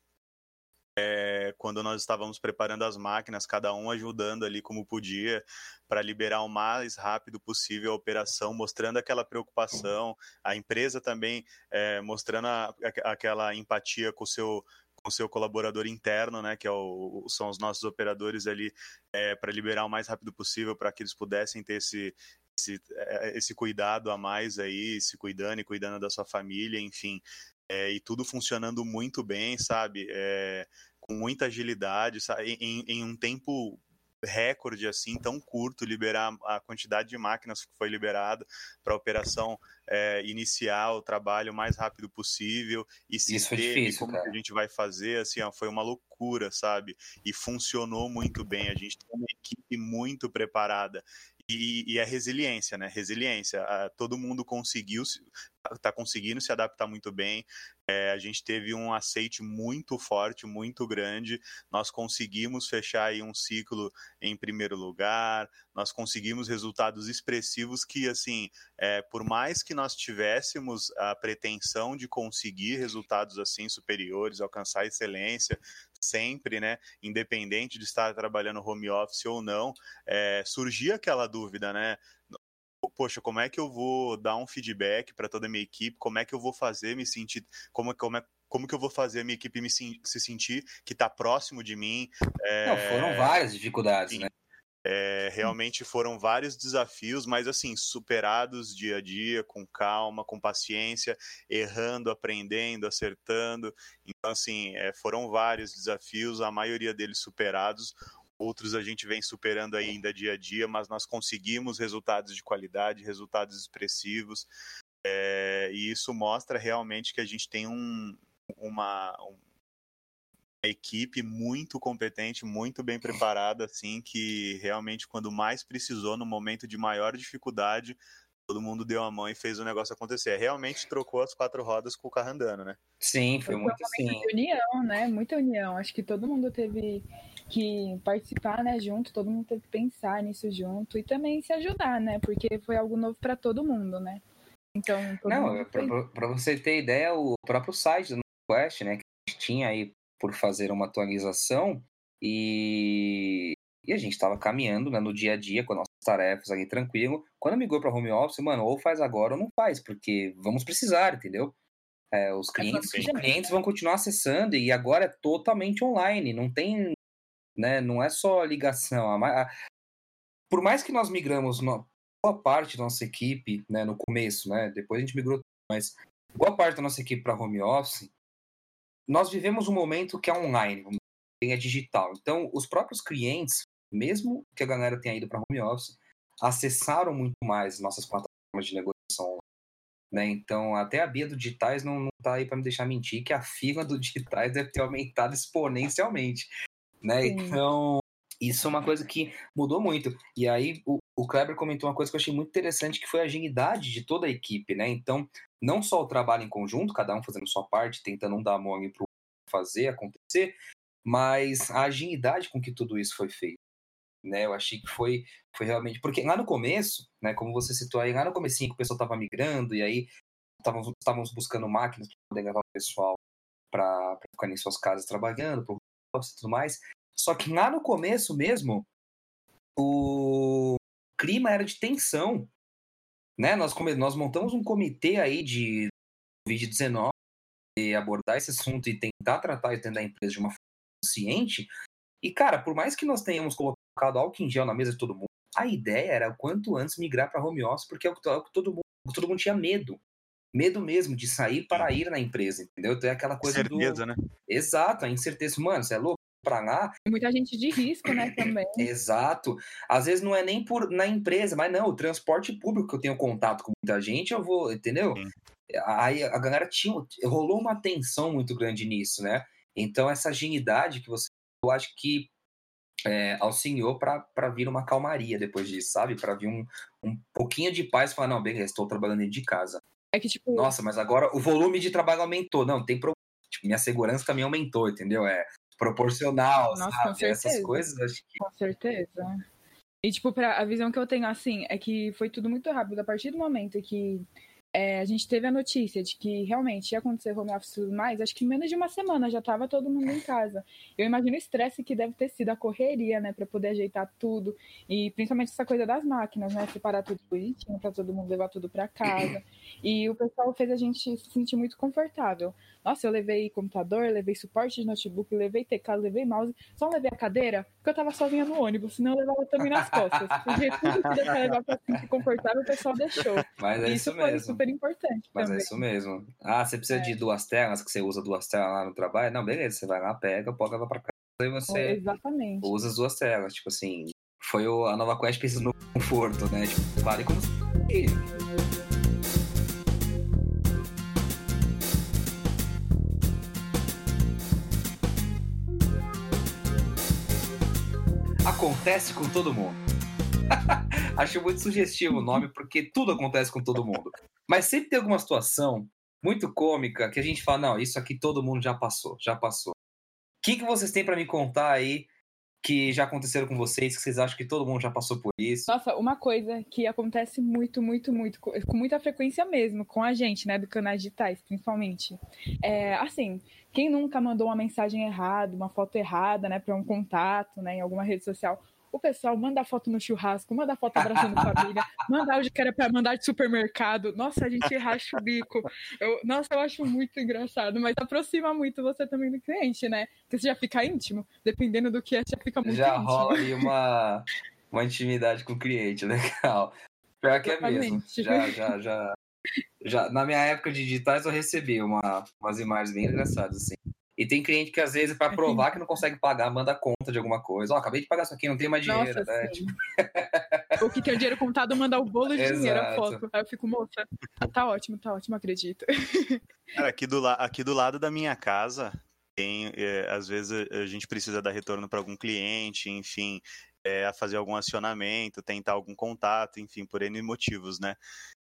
é, quando nós estávamos preparando as máquinas, cada um ajudando ali como podia, para liberar o mais rápido possível a operação, mostrando aquela preocupação, a empresa também é, mostrando a, a, aquela empatia com o seu com seu colaborador interno, né, que é o, são os nossos operadores ali, é, para liberar o mais rápido possível, para que eles pudessem ter esse, esse, é, esse cuidado a mais aí, se cuidando e cuidando da sua família, enfim, é, e tudo funcionando muito bem, sabe? É, com muita agilidade, sabe? Em, em, um tempo recorde assim tão curto liberar a quantidade de máquinas que foi liberada para a operação é, iniciar o trabalho o mais rápido possível e se Isso ter, difícil, como a gente vai fazer assim ó, foi uma loucura sabe e funcionou muito bem a gente tem uma equipe muito preparada e, e a resiliência, né? Resiliência. todo mundo conseguiu, está conseguindo se adaptar muito bem. É, a gente teve um aceite muito forte, muito grande. Nós conseguimos fechar aí um ciclo em primeiro lugar. Nós conseguimos resultados expressivos que, assim, é, por mais que nós tivéssemos a pretensão de conseguir resultados assim superiores, alcançar excelência, sempre, né, independente de estar trabalhando home office ou não, é, surgia aquela dúvida, né? Poxa, como é que eu vou dar um feedback para toda a minha equipe? Como é que eu vou fazer me sentir? Como, como é, como que eu vou fazer a minha equipe me se sentir que está próximo de mim? É... Não, foram várias dificuldades, Sim. né? É, realmente foram vários desafios, mas assim, superados dia a dia, com calma, com paciência, errando, aprendendo, acertando. Então, assim, é, foram vários desafios, a maioria deles superados. Outros a gente vem superando ainda dia a dia, mas nós conseguimos resultados de qualidade, resultados expressivos. É, e isso mostra realmente que a gente tem um, uma, equipe muito competente, muito bem preparada, assim, que realmente quando mais precisou, no momento de maior dificuldade, todo mundo deu a mão e fez o negócio acontecer. Realmente trocou as quatro rodas com o carro andando, né? Sim, foi, foi muito assim. Muita união, né? Muita união. Acho que todo mundo teve que participar, né, junto, todo mundo teve que pensar nisso junto e também se ajudar, né? Porque foi algo novo para todo mundo, né? Então, Não, para você ter ideia, o próprio site do Quest, né, que a gente tinha aí por fazer uma atualização e, e a gente estava caminhando né, no dia a dia com as nossas tarefas ali tranquilo. Quando migrou para home office, mano, ou faz agora ou não faz, porque vamos precisar, entendeu? É, os clientes, os clientes vão continuar acessando e agora é totalmente online, não tem, né, não é só ligação. A, a, por mais que nós migramos no, boa parte da nossa equipe, né, no começo, né, depois a gente migrou, mas boa parte da nossa equipe para home office, nós vivemos um momento que é online, é digital. Então, os próprios clientes, mesmo que a galera tenha ido para home office, acessaram muito mais nossas plataformas de negociação. Né? Então, até a Bia do Digitais não, está aí para me deixar mentir que a fila do Digitais deve ter aumentado exponencialmente. Né? Então, isso é uma coisa que mudou muito. E aí, o, o Kleber comentou uma coisa que eu achei muito interessante, que foi a agilidade de toda a equipe. Né? Então, não só o trabalho em conjunto, cada um fazendo sua parte, tentando um dar mão para fazer acontecer, mas a agilidade com que tudo isso foi feito. Né, eu achei que foi, foi realmente. Porque lá no começo, né, como você citou aí, lá no comecinho que o pessoal estava migrando, e aí estávamos buscando máquinas para poder levar o pessoal para ficar em suas casas trabalhando, por e tudo mais. Só que lá no começo mesmo, o clima era de tensão né? Nós, nós montamos um comitê aí de Covid-19 e abordar esse assunto e tentar tratar isso dentro da empresa de uma forma consciente. E, cara, por mais que nós tenhamos colocado álcool em gel na mesa de todo mundo, a ideia era o quanto antes migrar para home office, porque é o que todo mundo, todo mundo tinha medo. Medo mesmo de sair para ir na empresa, entendeu? Então é aquela coisa Certeza, do... né? Exato, a incerteza. Mano, você é louco? Para lá. muita gente de risco, né, também. Exato. Às vezes não é nem por na empresa, mas não, o transporte público que eu tenho contato com muita gente, eu vou, entendeu? Sim. Aí a galera tinha, rolou uma tensão muito grande nisso, né? Então essa agilidade que você, eu acho que é, auxiliou para vir uma calmaria depois disso, sabe? Para vir um, um pouquinho de paz e falar, não, beleza, estou trabalhando dentro de casa. É que, tipo... Nossa, mas agora o volume de trabalho aumentou. Não, tem problema. Tipo, minha segurança também aumentou, entendeu? É, proporcional, Nossa, sabe? Essas coisas, acho que. Com certeza. E, tipo, pra, a visão que eu tenho, assim, é que foi tudo muito rápido. A partir do momento que é, a gente teve a notícia de que realmente ia acontecer home office e tudo mais, acho que em menos de uma semana já estava todo mundo em casa. Eu imagino o estresse que deve ter sido a correria, né, para poder ajeitar tudo. E principalmente essa coisa das máquinas, né, separar tudo bonitinho para todo mundo levar tudo para casa. E o pessoal fez a gente se sentir muito confortável. Nossa, eu levei computador, levei suporte de notebook, levei teclado, levei mouse. Só não levei a cadeira, porque eu tava sozinha no ônibus, senão eu levava também nas costas. Porque tudo que deu pra levar pra se confortável, o pessoal deixou. Mas é isso, isso mesmo. foi super importante. Mas é também. é isso mesmo. Ah, você precisa é. de duas telas, que você usa duas telas lá no trabalho? Não, beleza, você vai lá, pega, pode levar pra casa e você Exatamente. usa as duas telas. Tipo assim, foi o, a nova Quest pensando no conforto, né? Tipo, vale como. Acontece com todo mundo. Acho muito sugestivo o nome, porque tudo acontece com todo mundo. Mas sempre tem alguma situação muito cômica que a gente fala, não, isso aqui todo mundo já passou, já passou. O que, que vocês têm para me contar aí que já aconteceram com vocês, que vocês acham que todo mundo já passou por isso? Nossa, uma coisa que acontece muito, muito, muito, com muita frequência mesmo, com a gente, né, do canais digitais, principalmente. É, assim, quem nunca mandou uma mensagem errada, uma foto errada, né, para um contato, né, em alguma rede social? O pessoal manda foto no churrasco, manda foto abraçando família, manda áudio que era pra mandar de supermercado. Nossa, a gente racha o bico. Eu, nossa, eu acho muito engraçado, mas aproxima muito você também do cliente, né? Porque você já fica íntimo, dependendo do que é, já fica muito já íntimo. Já rola aí uma, uma intimidade com o cliente, legal. Pior que é mesmo. Já, já, já, já. Na minha época de digitais, eu recebi uma, umas imagens bem engraçadas, assim. E tem cliente que, às vezes, para provar que não consegue pagar, manda conta de alguma coisa. Ó, oh, acabei de pagar isso aqui, não tenho mais dinheiro, Nossa, né? Tipo... Ou que tem o dinheiro contado, manda o bolo de dinheiro, a foto. Aí eu fico, moça, tá ótimo, tá ótimo, acredito. Cara, aqui do, aqui do lado da minha casa, tem, é, às vezes a gente precisa dar retorno para algum cliente, enfim, é, fazer algum acionamento, tentar algum contato, enfim, por N motivos, né?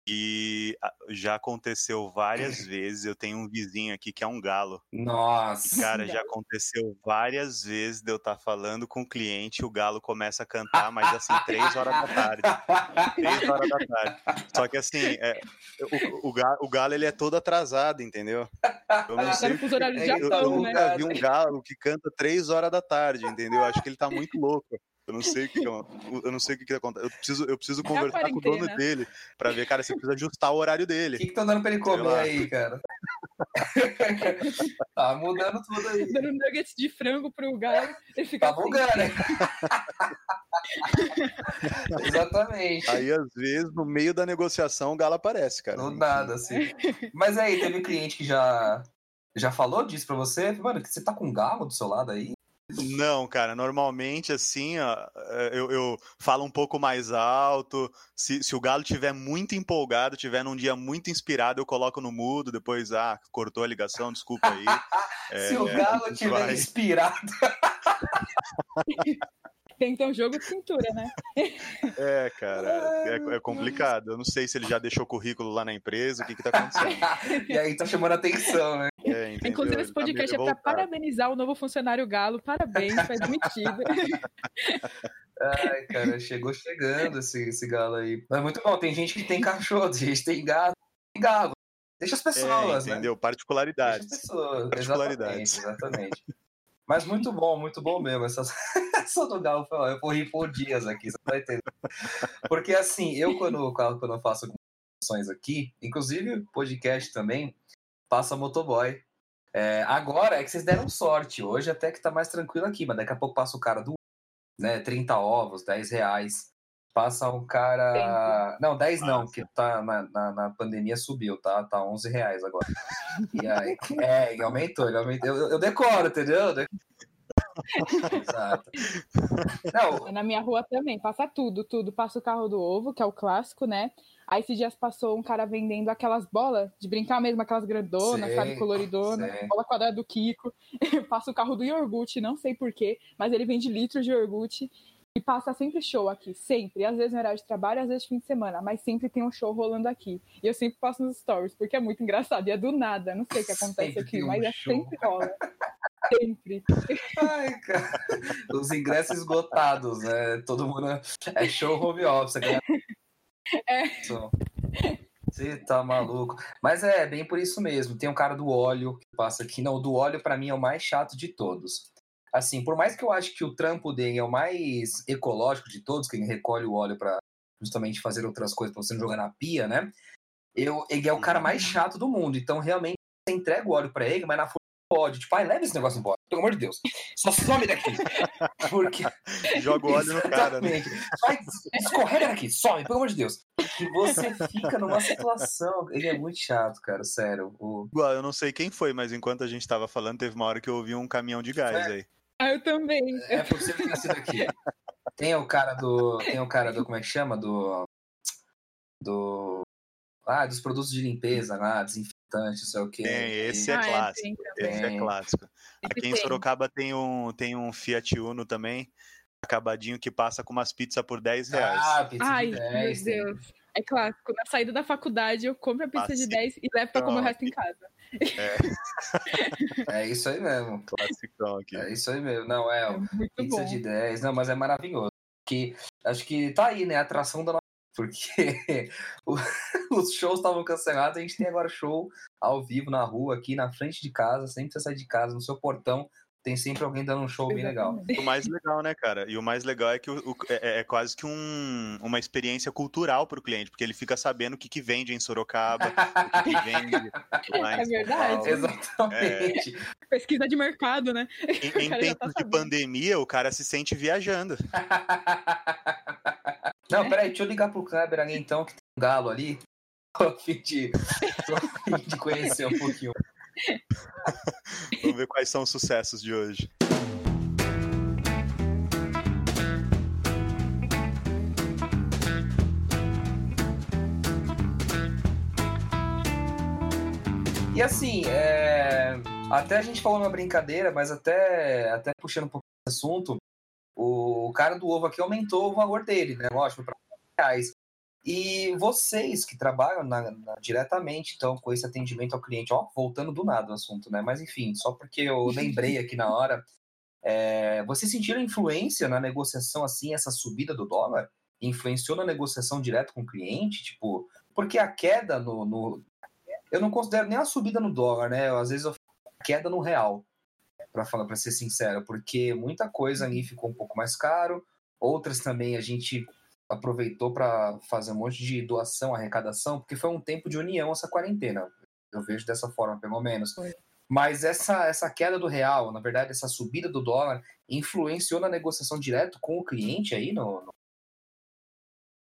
E já aconteceu várias vezes. Eu tenho um vizinho aqui que é um galo. Nossa! Cara, já aconteceu várias vezes de eu estar tá falando com o cliente, o galo começa a cantar, mas assim, três horas da tarde. Três horas da tarde. Só que assim, é, o, o, galo, o, galo, ele é todo atrasado, entendeu? Eu não sei. Eu, eu nunca né? vi um galo que canta três horas da tarde, entendeu? Acho que ele tá muito louco. Eu não sei o que, eu, eu não sei o que, que acontece. Eu preciso, eu preciso é conversar com o dono dele para ver, cara, você precisa ajustar o horário dele. O que, que tá dando pra ele comer aí, cara? tá mudando tudo aí. Dando nuggets de frango pro galo. Ele fica tá bugando, né? Exatamente. Aí, às vezes, no meio da negociação, o galo aparece, cara. Não nada, assim. Mas aí, teve um cliente que já, já falou disso pra você? Mano, que você tá com um galo do seu lado aí? Não, cara, normalmente assim, ó, eh, eu, eu, falo um pouco mais alto. Se, se o Galo tiver muito empolgado, tiver num dia muito inspirado, eu coloco no mudo, depois, ah, cortou a ligação, desculpa aí. se é, o Galo tiver vai... inspirado. Tem que ter um jogo de cintura, né? É, cara, é, é, complicado. Eu não sei se ele já deixou currículo lá na empresa, o que que tá acontecendo. e aí tá chamando atenção, né? É, Inclusive, esse podcast é pra parabenizar o novo funcionário Galo. Parabéns, foi admitido. Ai, cara, chegou chegando esse, esse galo aí. Mas muito bom, tem gente que tem cachorro, tem gente que tem gado, tem galo. Deixa as pessoas, é, entendeu? Né? Particularidades. Deixa as pessoas. Particularidades. Exatamente, exatamente. Mas muito bom, muito bom mesmo. Essa, essa do Galo, eu vou por dias aqui, você vai entender. Porque assim, eu quando, quando eu faço ações aqui, inclusive podcast também, passa motoboy. É, agora é que vocês deram sorte. Hoje até que tá mais tranquilo aqui, mas daqui a pouco passa o cara do né, 30 ovos, 10 reais. Passa um cara. Não, 10 não, porque tá na, na, na, pandemia subiu, tá? Tá 11 reais agora. E aí, é, ele aumentou, ele aumentou. Eu, eu decoro, entendeu? Exato. Não. Na minha rua também, passa tudo, tudo. Passa o carro do ovo, que é o clássico, né? Aí esses dias passou um cara vendendo aquelas bolas de brincar mesmo, aquelas grandonas, sim, sabe, coloridona, sim. bola quadrada do Kiko. Passa o carro do iogurte, não sei porquê, mas ele vende litros de iogurte. E passa sempre show aqui, sempre. Às vezes no horário de trabalho, às vezes fim de semana, mas sempre tem um show rolando aqui. E eu sempre passo nos stories, porque é muito engraçado. E é do nada, não sei o que acontece sempre aqui, um mas é sempre rola. Sempre. Ai, cara. Os ingressos esgotados, né? Todo mundo. É show home office. Cara. É. Você tá maluco. Mas é bem por isso mesmo. Tem um cara do óleo que passa aqui. Não, o do óleo para mim é o mais chato de todos assim, por mais que eu acho que o trampo dele é o mais ecológico de todos, que ele recolhe o óleo para justamente fazer outras coisas para você não jogar na pia, né? Eu, ele é o cara mais chato do mundo, então realmente você entrega o óleo para ele, mas na folha pode. Tipo, ai, leva esse negócio embora, pelo amor de Deus. Só some daqui. Porque... Joga o óleo no cara, né? Vai, escorrega daqui, some, pelo amor de Deus. E você fica numa situação. Ele é muito chato, cara, sério. O... Eu não sei quem foi, mas enquanto a gente tava falando, teve uma hora que eu ouvi um caminhão de gás é. aí. Ah, eu também. É possível ter sido aqui. Tem o cara do. Tem o cara do. Como é que chama? Do. Do. Ah, dos produtos de limpeza lá, desinfetante, não sei o quê. Tem, esse é ah, é, clássico. É, esse é clássico. Aqui em Sorocaba tem um, tem um Fiat Uno também. acabadinho que passa com umas pizzas por 10 reais. Ah, pizza Ai, de 10. Meu Deus. É clássico. Na saída da faculdade, eu compro a pizza ah, de 10 e levo pra comer o resto em casa. É. é isso aí mesmo. Classicão aqui. É isso aí mesmo. Não, é, é pizza bom. de 10. Não, mas é maravilhoso. Que, acho que tá aí, né? A atração da nossa. Porque os shows estavam cancelados, a gente tem agora show ao vivo na rua, aqui na frente de casa, sempre você sai de casa, no seu portão, tem sempre alguém dando um show bem legal. O mais legal, né, cara? E o mais legal é que o, o, é, é, quase que um, uma experiência cultural para o cliente, porque ele fica sabendo o que, que vende em Sorocaba, o que, que vende lá em É verdade. Exatamente. É... Pesquisa de mercado, né? Em, em tá tempos tá de pandemia, o cara se sente viajando. Não, peraí, deixa eu ligar pro Kleber ali então, que tem um galo ali, a fim de, de conhecer um pouquinho. Vamos ver quais são os sucessos de hoje. E assim, é... até a gente falou uma brincadeira, mas até, até puxando um pouco o assunto, o cara do ovo aqui aumentou o valor dele, né? Lógico, para reais. E vocês que trabalham na, na, diretamente, então, com esse atendimento ao cliente, ó, voltando do nada o assunto, né? Mas enfim, só porque eu lembrei aqui na hora, é, vocês sentiram influência na negociação, assim, essa subida do dólar? Influenciou na negociação direto com o cliente? Tipo, porque a queda no. no eu não considero nem a subida no dólar, né? Às vezes eu queda no real, para falar, para ser sincero, porque muita coisa ali ficou um pouco mais caro, outras também a gente aproveitou para fazer um monte de doação, arrecadação, porque foi um tempo de união essa quarentena. Eu vejo dessa forma, pelo menos. Foi. Mas essa, essa queda do real, na verdade, essa subida do dólar, influenciou na negociação direto com o cliente aí no,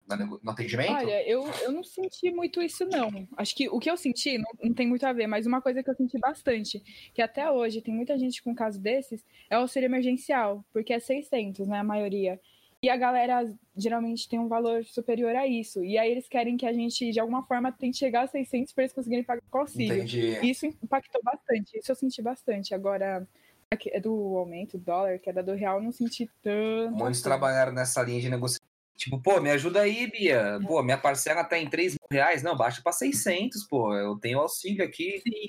no, no atendimento? Olha, eu, eu não senti muito isso, não. Acho que o que eu senti não, não tem muito a ver, mas uma coisa que eu senti bastante, que até hoje tem muita gente com caso desses, é o auxílio emergencial, porque é 600, né, a maioria. E a galera geralmente tem um valor superior a isso. E aí eles querem que a gente, de alguma forma, tente chegar a 600 para eles conseguirem pagar o auxílio. Entendi. Isso impactou bastante. Isso eu senti bastante. Agora, é do aumento do dólar, queda do real, não senti tanto. Muitos trabalharam nessa linha de negociação Tipo, pô, me ajuda aí, Bia. Pô, minha parcela tá em 3 mil reais. Não, baixa pra 600, pô. Eu tenho auxílio aqui. Sim.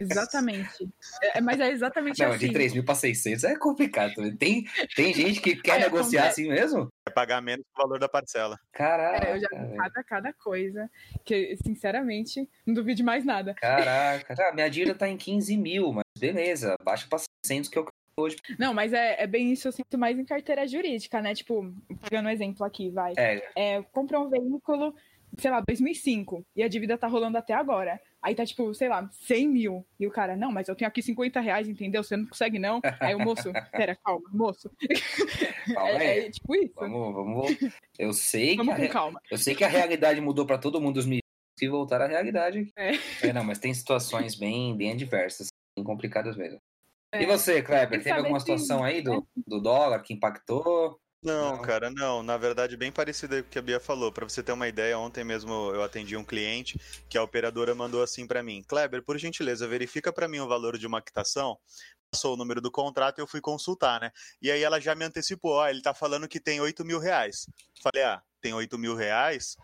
exatamente. É, mas é exatamente Não, assim. de 3 mil pra 600 é complicado. Tem, tem gente que quer é, negociar assim mesmo? É pagar menos o valor da parcela. Caraca. É, eu já vi cada, cada coisa. Que, sinceramente, não duvido de mais nada. Caraca. Ah, minha dívida tá em 15 mil, mas beleza. Baixa pra 600 que eu hoje. Não, mas é, é bem isso, eu sinto mais em carteira jurídica, né? Tipo, pegando um exemplo aqui, vai. É. é comprou um veículo, sei lá, 2005, e a dívida tá rolando até agora. Aí tá, tipo, sei lá, 100 mil. E o cara, não, mas eu tenho aqui 50 reais, entendeu? Você não consegue, não? Aí o moço, pera, calma, moço. Calma é, é, tipo isso. Vamos, vamos. Eu sei vamos que. com calma. Eu sei que a realidade mudou para todo mundo os e voltar à realidade. É. é. Não, mas tem situações bem, bem adversas, bem complicadas mesmo. É. E você, Kleber, teve alguma situação aí do, do dólar que impactou? Não, não, cara, não. Na verdade, bem parecido com o que a Bia falou. Para você ter uma ideia, ontem mesmo eu atendi um cliente que a operadora mandou assim para mim: Kleber, por gentileza, verifica para mim o valor de uma quitação. Passou o número do contrato e eu fui consultar, né? E aí ela já me antecipou: ó, ele tá falando que tem 8 mil reais. Falei: ah, tem 8 mil reais?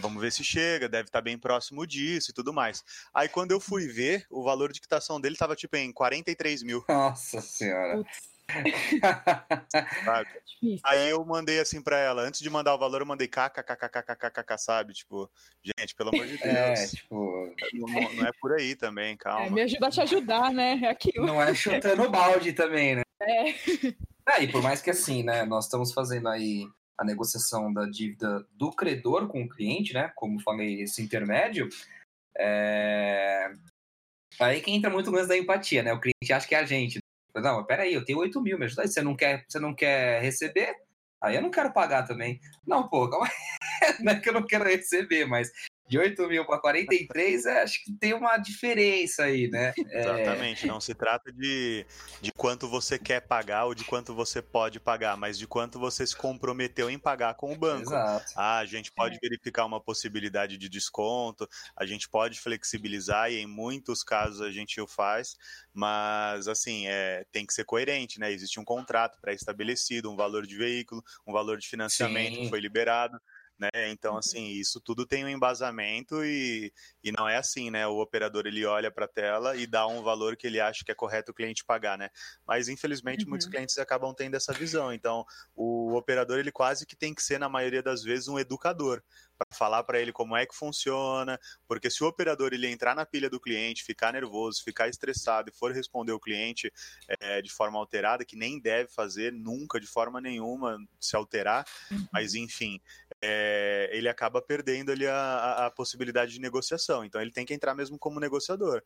Vamos ver se chega, deve estar bem próximo disso e tudo mais. Aí quando eu fui ver, o valor de quitação dele estava tipo em 43 mil. Nossa senhora. É aí eu mandei assim para ela, antes de mandar o valor, eu mandei kkkkkkk, sabe? Tipo, gente, pelo amor de é, Deus. É, tipo. Não, não é por aí também, calma. É, me ajuda a te ajudar, né? É aquilo. Não é chutando balde também, né? É. Ah, e por mais que assim, né? Nós estamos fazendo aí a negociação da dívida do credor com o cliente, né? Como falei, esse intermédio. É... Aí que entra muito o lance da empatia, né? O cliente acha que é a gente. Não, mas peraí, eu tenho 8 mil, me ajuda aí. Você não quer, você não quer receber? Aí eu não quero pagar também. Não, pô, calma aí. Não é que eu não quero receber, mas de 8 mil para 43, é, acho que tem uma diferença aí, né? É... Exatamente, não se trata de, de quanto você quer pagar ou de quanto você pode pagar, mas de quanto você se comprometeu em pagar com o banco. Exato. Ah, a gente pode é. verificar uma possibilidade de desconto, a gente pode flexibilizar e em muitos casos a gente o faz, mas assim, é, tem que ser coerente, né? Existe um contrato pré-estabelecido, um valor de veículo, um valor de financiamento Sim. que foi liberado. Né? Então, uhum. assim, isso tudo tem um embasamento e, e não é assim, né? O operador ele olha para a tela e dá um valor que ele acha que é correto o cliente pagar, né? Mas infelizmente uhum. muitos clientes acabam tendo essa visão. Então, o operador ele quase que tem que ser na maioria das vezes um educador para falar para ele como é que funciona, porque se o operador ele entrar na pilha do cliente, ficar nervoso, ficar estressado e for responder o cliente é, de forma alterada, que nem deve fazer nunca de forma nenhuma se alterar, uhum. mas enfim, é, ele acaba perdendo ali a, a, possibilidade de negociação. Então ele tem que entrar mesmo como negociador,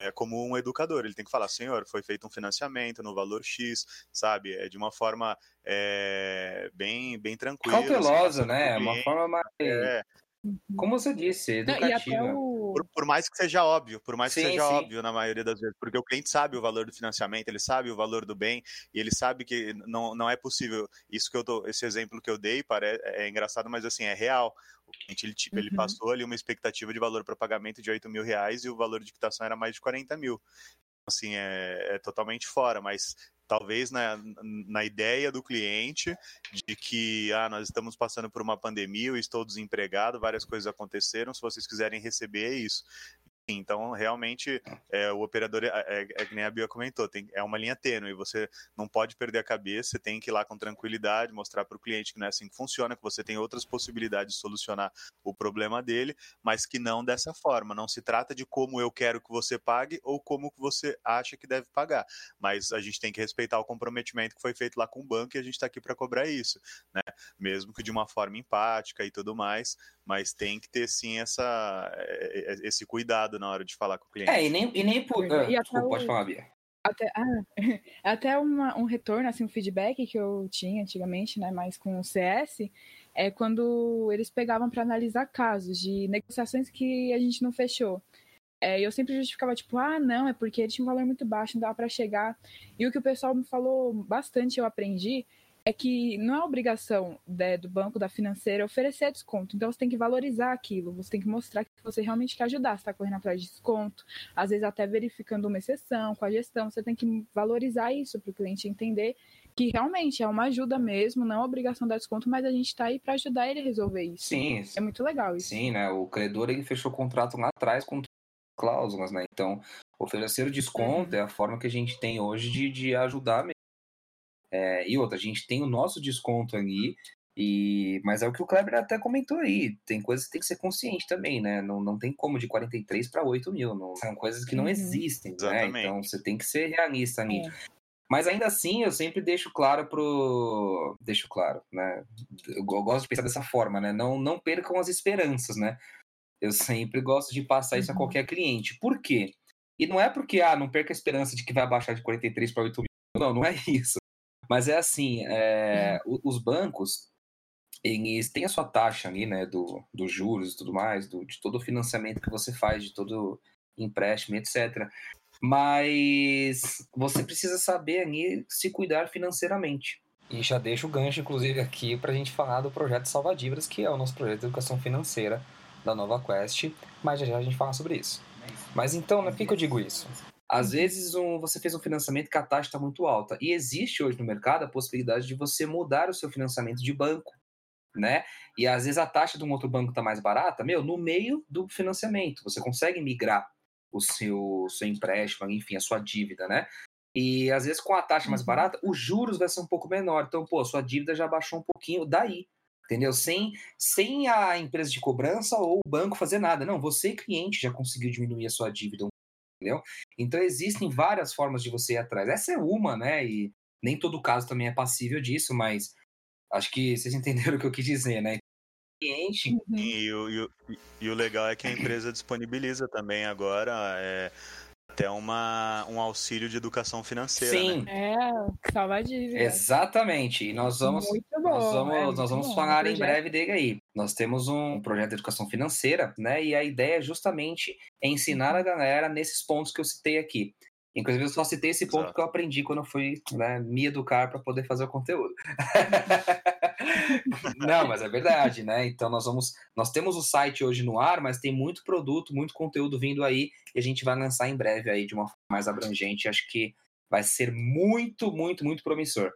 é, como um educador. Ele tem que falar, senhor, foi feito um financiamento no valor X, sabe? É de uma forma é, bem, bem tranquila. Cautelosa, assim, né? Uma forma mais. É, como você disse, educativa. O... Por, por, mais que seja óbvio, por mais sim, que seja sim. óbvio na maioria das vezes, porque o cliente sabe o valor do financiamento, ele sabe o valor do bem, e ele sabe que não, não é possível. Isso que eu tô, esse exemplo que eu dei parece, é engraçado, mas assim, é real. O cliente ele, tipo, uhum. ele passou ali uma expectativa de valor para pagamento de 8 mil reais e o valor de quitação era mais de 40 mil assim, é, é, totalmente fora, mas talvez na, na ideia do cliente de que ah, nós estamos passando por uma pandemia, eu estou desempregado, várias coisas aconteceram, se vocês quiserem receber é isso. Então, realmente, é, o operador, é, é, é, que nem a Bia comentou, tem, é uma linha tênue, você não pode perder a cabeça, você tem que ir lá com tranquilidade, mostrar para o cliente que não é assim que funciona, que você tem outras possibilidades de solucionar o problema dele, mas que não dessa forma. Não se trata de como eu quero que você pague ou como você acha que deve pagar, mas a gente tem que respeitar o comprometimento que foi feito lá com o banco e a gente está aqui para cobrar isso, né? Mesmo que de uma forma empática e tudo mais, mas tem que ter sim essa, é, é, esse cuidado na hora de falar com o cliente. É, e nem, e nem por. Ah, desculpa, o... pode falar, Bia. Até, ah, até uma, um retorno, assim, um feedback que eu tinha antigamente, né, mais com o CS, é quando eles pegavam para analisar casos de negociações que a gente não fechou. É, eu sempre justificava, tipo, ah, não, é porque ele tinha um valor muito baixo, não dava para chegar. E o que o pessoal me falou bastante, eu aprendi, é que não é obrigação né, do banco, da financeira, oferecer desconto. Então você tem que valorizar aquilo, você tem que mostrar que você realmente quer ajudar, você está correndo atrás de desconto, às vezes até verificando uma exceção com a gestão, você tem que valorizar isso para o cliente entender que realmente é uma ajuda mesmo, não é obrigação dar desconto, mas a gente está aí para ajudar ele a resolver isso. Sim. É muito legal isso. Sim, né? O credor ele fechou o contrato lá atrás com cláusulas, né? Então, oferecer o desconto uhum. é a forma que a gente tem hoje de, de ajudar mesmo é, e outra, a gente tem o nosso desconto ali, e, mas é o que o Kleber até comentou aí. Tem coisas que tem que ser consciente também, né? Não, não tem como de 43 para 8 mil. Não, são coisas que não uhum. existem, né? Então você tem que ser realista ali. É. Mas ainda assim, eu sempre deixo claro pro. Deixo claro, né? Eu gosto de pensar dessa forma, né? Não, não percam as esperanças, né? Eu sempre gosto de passar uhum. isso a uhum. qualquer cliente. Por quê? E não é porque, ah, não perca a esperança de que vai baixar de 43 para 8 mil. Não, não é isso. Mas é assim, é, uhum. os bancos, eles têm a sua taxa ali, né, do, dos juros e tudo mais, do, de todo o financiamento que você faz, de todo empréstimo, etc. Mas você precisa saber ali se cuidar financeiramente. E já deixo o gancho, inclusive, aqui para a gente falar do projeto Salva Dívidas, que é o nosso projeto de educação financeira da Nova Quest, mas já já a gente fala sobre isso. Mas então, né, por que, que eu digo isso? Às vezes um, você fez um financiamento que a taxa está muito alta. E existe hoje no mercado a possibilidade de você mudar o seu financiamento de banco. Né? E às vezes a taxa de um outro banco está mais barata, meu, no meio do financiamento. Você consegue migrar o seu, seu empréstimo, enfim, a sua dívida, né? E às vezes com a taxa mais uhum. barata, os juros vai ser um pouco menor. Então, pô, sua dívida já baixou um pouquinho daí, entendeu? Sem, sem a empresa de cobrança ou o banco fazer nada. Não, você, cliente, já conseguiu diminuir a sua dívida um entendeu? Então existem várias formas de você ir atrás. Essa é uma, né? E nem todo caso também é passível disso, mas acho que vocês entenderam o que eu quis dizer, né? Cliente. Uhum. E, o, e, o, e o legal é que a empresa disponibiliza também agora. É até uma, um auxílio de educação financeira. Sim. Né? É, salva dívida. Exatamente. E nós vamos, Muito bom, nós vamos, é nós vamos bom, falar em breve dele aí. Nós temos um projeto de educação financeira, né? E a ideia é justamente ensinar a galera nesses pontos que eu citei aqui. Inclusive, eu só citei esse ponto Exato. que eu aprendi quando eu fui né, me educar para poder fazer o conteúdo. Não, mas é verdade, né? Então nós vamos, nós temos o site hoje no ar, mas tem muito produto, muito conteúdo vindo aí e a gente vai lançar em breve aí de uma forma mais abrangente. Acho que vai ser muito, muito, muito promissor.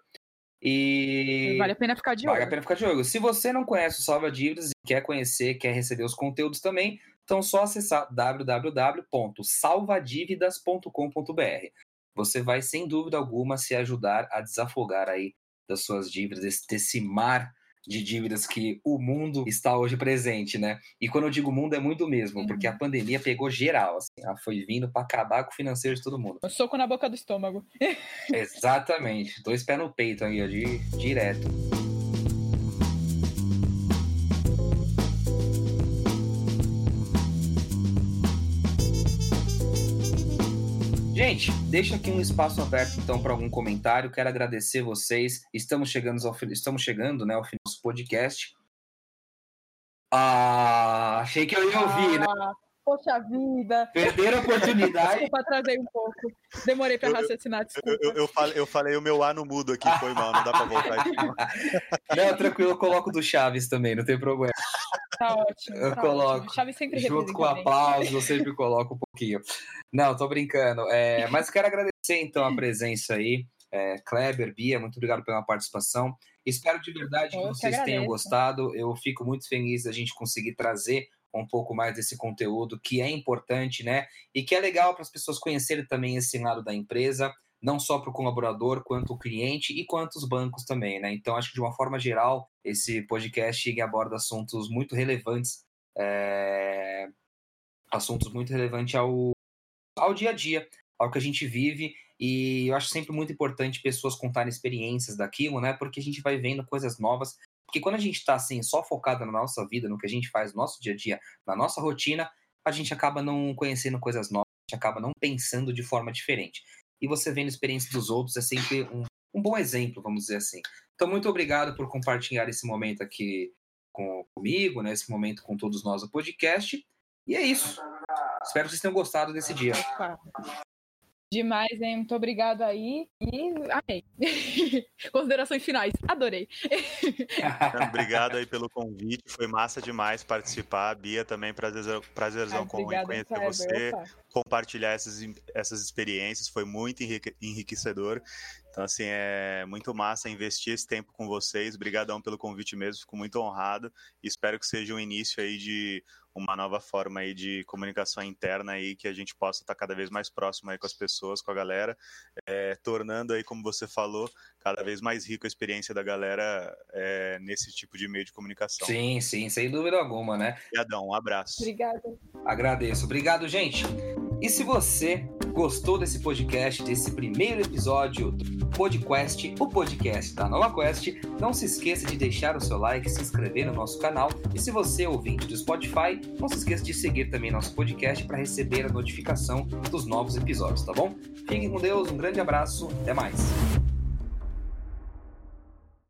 E vale a pena ficar de olho. Vale a pena ficar de olho. Se você não conhece o Salva Dívidas e quer conhecer, quer receber os conteúdos também, então só acessar www.salvadividas.com.br. Você vai sem dúvida alguma se ajudar a desafogar aí das suas dívidas, desse, desse mar de dívidas que o mundo está hoje presente, né? E quando eu digo mundo é muito mesmo, porque a pandemia pegou geral, assim, ela foi vindo para acabar com o financeiro de todo mundo. Um soco na boca do estômago. Exatamente, dois pés no peito aí, ó, de, direto. Gente, deixa aqui um espaço aberto então para algum comentário. Quero agradecer vocês. Estamos chegando ao estamos chegando, né, ao final do nosso podcast. Ah, achei que eu ia ouvir, né? ah, né? Poxa vida. Perderam a oportunidade. Desculpa, atrasei um pouco. Demorei para raciocinar, desculpa. Eu, eu, eu, falei, eu falei o meu A no mudo aqui, foi mal, não dá para voltar aqui. Não, tranquilo, eu coloco do Chaves também, não tem problema. Tá ótimo. Eu tá coloco. Ótimo. Junto com o aplauso, eu sempre coloco um pouquinho. Não, tô brincando. É, mas quero agradecer então a presença aí. É, Kleber, Bia, muito obrigado pela participação. Espero de verdade que vocês que tenham gostado. Eu fico muito feliz da gente conseguir trazer um pouco mais desse conteúdo que é importante, né? E que é legal para as pessoas conhecerem também esse lado da empresa, não só para o colaborador, quanto o cliente e quanto os bancos também, né? Então, acho que de uma forma geral, esse podcast aborda assuntos muito relevantes, é... assuntos muito relevantes ao, ao dia a dia, ao que a gente vive. E eu acho sempre muito importante pessoas contarem experiências daquilo, né? Porque a gente vai vendo coisas novas porque quando a gente está assim, só focado na nossa vida, no que a gente faz no nosso dia a dia, na nossa rotina, a gente acaba não conhecendo coisas novas, a gente acaba não pensando de forma diferente. E você vendo a experiência dos outros é sempre um, um bom exemplo, vamos dizer assim. Então, muito obrigado por compartilhar esse momento aqui com, comigo, né, esse momento com todos nós no podcast. E é isso. Espero que vocês tenham gostado desse dia. Demais, hein? Muito obrigado aí. E amei. Considerações finais. Adorei. obrigado aí pelo convite. Foi massa demais participar. Bia, também prazerzão, prazerzão com conhecer você, Opa. compartilhar essas, essas experiências. Foi muito enriquecedor. Então, assim, é muito massa investir esse tempo com vocês. Obrigadão pelo convite mesmo. Fico muito honrado. Espero que seja um início aí de uma nova forma aí de comunicação interna aí que a gente possa estar cada vez mais próximo aí com as pessoas, com a galera, é, tornando aí, como você falou, cada vez mais rico a experiência da galera é, nesse tipo de meio de comunicação. Sim, sim, sem dúvida alguma, né? Obrigadão, um abraço. Obrigada. Agradeço. Obrigado, gente. E se você gostou desse podcast, desse primeiro episódio do PodQuest, o podcast da Nova Quest, não se esqueça de deixar o seu like, se inscrever no nosso canal e se você é ouvinte do Spotify, não se esqueça de seguir também nosso podcast para receber a notificação dos novos episódios, tá bom? Fiquem com Deus, um grande abraço, até mais.